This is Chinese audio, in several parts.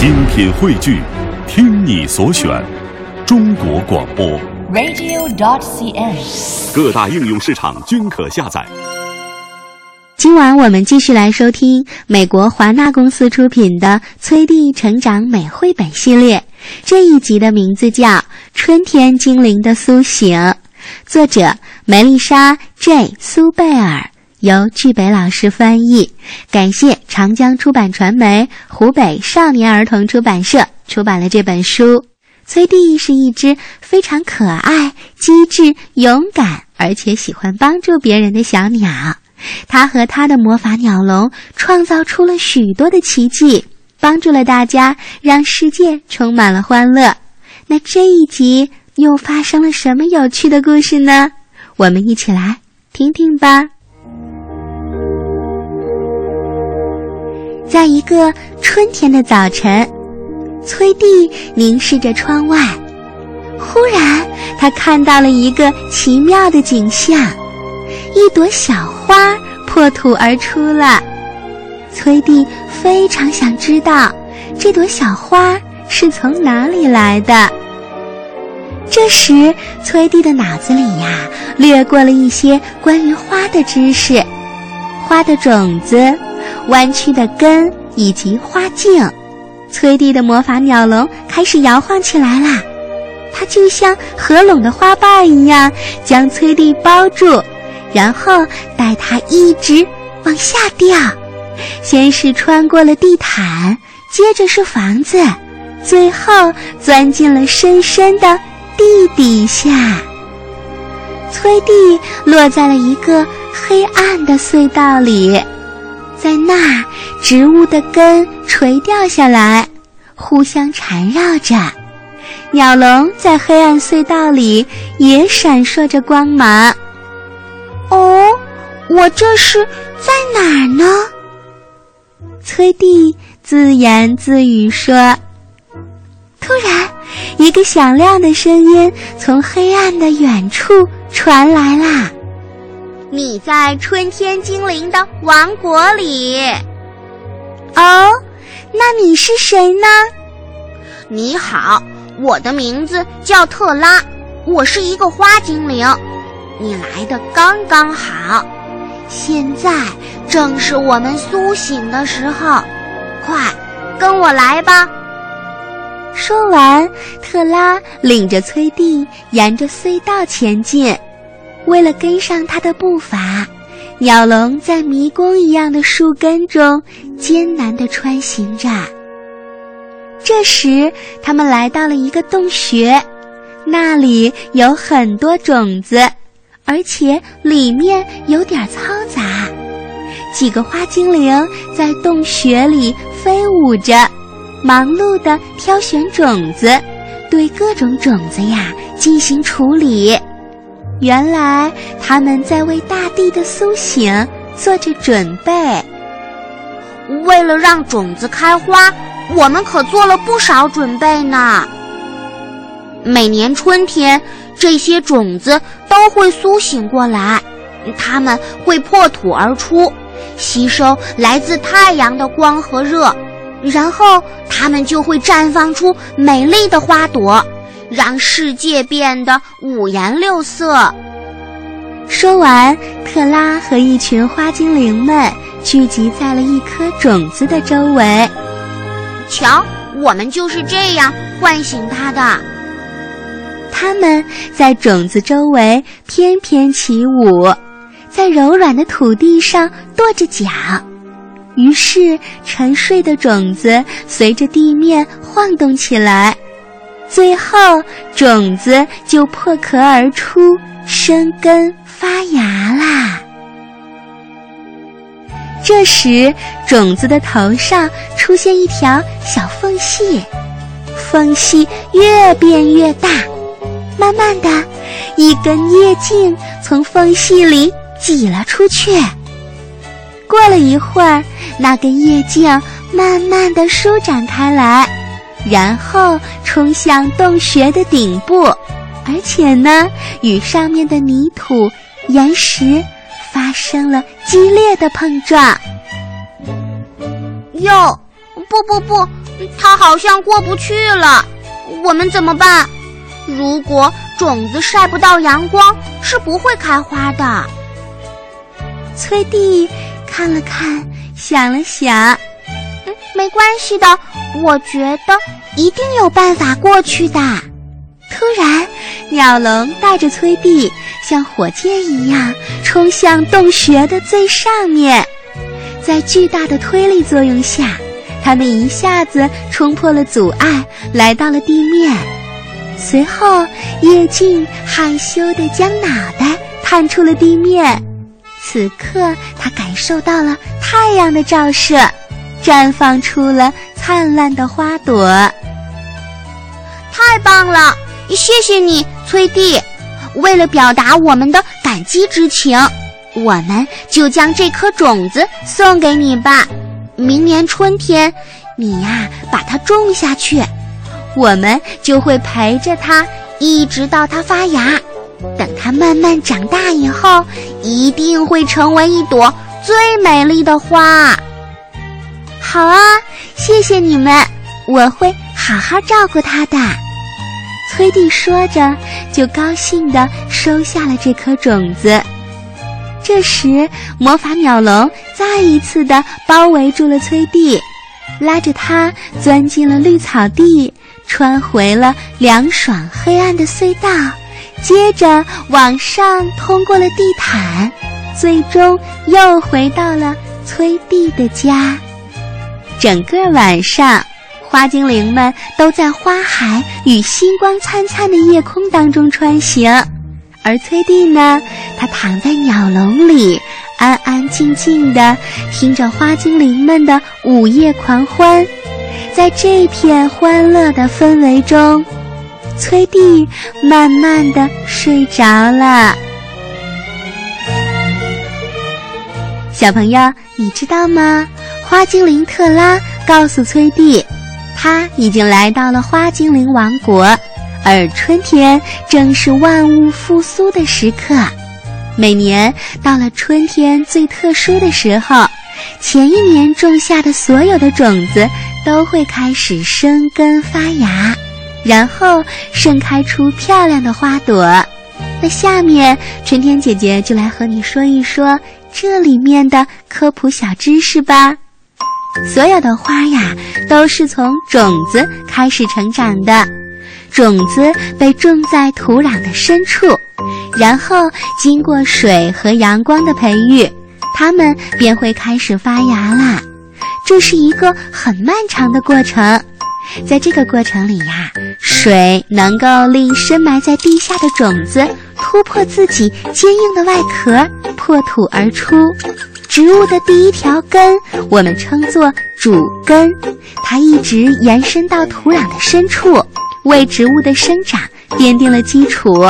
精品汇聚，听你所选，中国广播。radio.dot.cn，。各大应用市场均可下载。今晚我们继续来收听美国华纳公司出品的《崔弟成长美绘本》系列，这一集的名字叫《春天精灵的苏醒》，作者梅丽莎 ·J· 苏贝尔，由巨北老师翻译。感谢长江出版传媒、湖北少年儿童出版社出版了这本书。崔弟是一只非常可爱、机智、勇敢，而且喜欢帮助别人的小鸟。他和他的魔法鸟笼创造出了许多的奇迹，帮助了大家，让世界充满了欢乐。那这一集又发生了什么有趣的故事呢？我们一起来听听吧。在一个春天的早晨，崔弟凝视着窗外，忽然他看到了一个奇妙的景象。一朵小花破土而出了，崔弟非常想知道这朵小花是从哪里来的。这时，崔弟的脑子里呀掠过了一些关于花的知识：花的种子、弯曲的根以及花茎。崔弟的魔法鸟笼开始摇晃起来啦，它就像合拢的花瓣一样，将崔弟包住。然后带它一直往下掉，先是穿过了地毯，接着是房子，最后钻进了深深的地底下。崔弟落在了一个黑暗的隧道里，在那，植物的根垂掉下来，互相缠绕着，鸟笼在黑暗隧道里也闪烁着光芒。哦，我这是在哪儿呢？崔弟自言自语说。突然，一个响亮的声音从黑暗的远处传来啦：“你在春天精灵的王国里。”哦，那你是谁呢？你好，我的名字叫特拉，我是一个花精灵。你来的刚刚好，现在正是我们苏醒的时候，快跟我来吧！说完，特拉领着崔蒂沿着隧道前进。为了跟上他的步伐，鸟笼在迷宫一样的树根中艰难地穿行着。这时，他们来到了一个洞穴，那里有很多种子。而且里面有点嘈杂，几个花精灵在洞穴里飞舞着，忙碌地挑选种子，对各种种子呀进行处理。原来他们在为大地的苏醒做着准备。为了让种子开花，我们可做了不少准备呢。每年春天。这些种子都会苏醒过来，它们会破土而出，吸收来自太阳的光和热，然后它们就会绽放出美丽的花朵，让世界变得五颜六色。说完，特拉和一群花精灵们聚集在了一颗种子的周围。瞧，我们就是这样唤醒它的。它们在种子周围翩翩起舞，在柔软的土地上跺着脚，于是沉睡的种子随着地面晃动起来，最后种子就破壳而出，生根发芽啦。这时，种子的头上出现一条小缝隙，缝隙越变越大。慢慢的，一根叶茎从缝隙里挤了出去。过了一会儿，那根叶茎慢慢的舒展开来，然后冲向洞穴的顶部，而且呢，与上面的泥土、岩石发生了激烈的碰撞。哟，不不不，它好像过不去了。我们怎么办？如果种子晒不到阳光，是不会开花的。崔弟看了看，想了想，没关系的，我觉得一定有办法过去的。突然，鸟笼带着崔弟像火箭一样冲向洞穴的最上面，在巨大的推力作用下，他们一下子冲破了阻碍，来到了地面。随后，叶静害羞地将脑袋探出了地面。此刻，他感受到了太阳的照射，绽放出了灿烂的花朵。太棒了！谢谢你，崔弟。为了表达我们的感激之情，我们就将这颗种子送给你吧。明年春天，你呀把它种下去，我们就会陪着它，一直到它发芽。等它慢慢长大以后，一定会成为一朵最美丽的花。好啊，谢谢你们，我会好好照顾它的。崔弟说着，就高兴地收下了这颗种子。这时，魔法鸟笼再一次地包围住了崔弟，拉着他钻进了绿草地，穿回了凉爽黑暗的隧道。接着往上通过了地毯，最终又回到了崔弟的家。整个晚上，花精灵们都在花海与星光灿灿的夜空当中穿行，而崔弟呢，他躺在鸟笼里，安安静静的听着花精灵们的午夜狂欢。在这片欢乐的氛围中。崔弟慢慢的睡着了。小朋友，你知道吗？花精灵特拉告诉崔蒂，他已经来到了花精灵王国，而春天正是万物复苏的时刻。每年到了春天最特殊的时候，前一年种下的所有的种子都会开始生根发芽。然后盛开出漂亮的花朵。那下面春天姐姐就来和你说一说这里面的科普小知识吧。所有的花呀，都是从种子开始成长的。种子被种在土壤的深处，然后经过水和阳光的培育，它们便会开始发芽啦。这是一个很漫长的过程。在这个过程里呀，水能够令深埋在地下的种子突破自己坚硬的外壳，破土而出。植物的第一条根，我们称作主根，它一直延伸到土壤的深处，为植物的生长奠定了基础。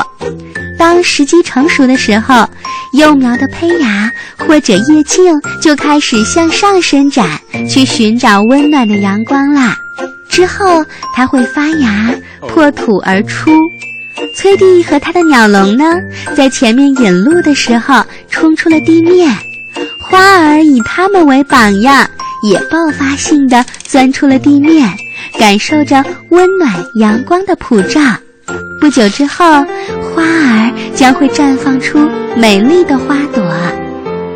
当时机成熟的时候，幼苗的胚芽或者叶茎就开始向上伸展，去寻找温暖的阳光啦。之后，它会发芽、破土而出。崔弟和他的鸟笼呢，在前面引路的时候，冲出了地面。花儿以它们为榜样，也爆发性的钻出了地面，感受着温暖阳光的普照。不久之后，花儿将会绽放出美丽的花朵。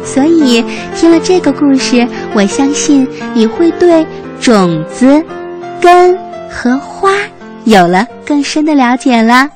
所以，听了这个故事，我相信你会对种子。根和花有了更深的了解了。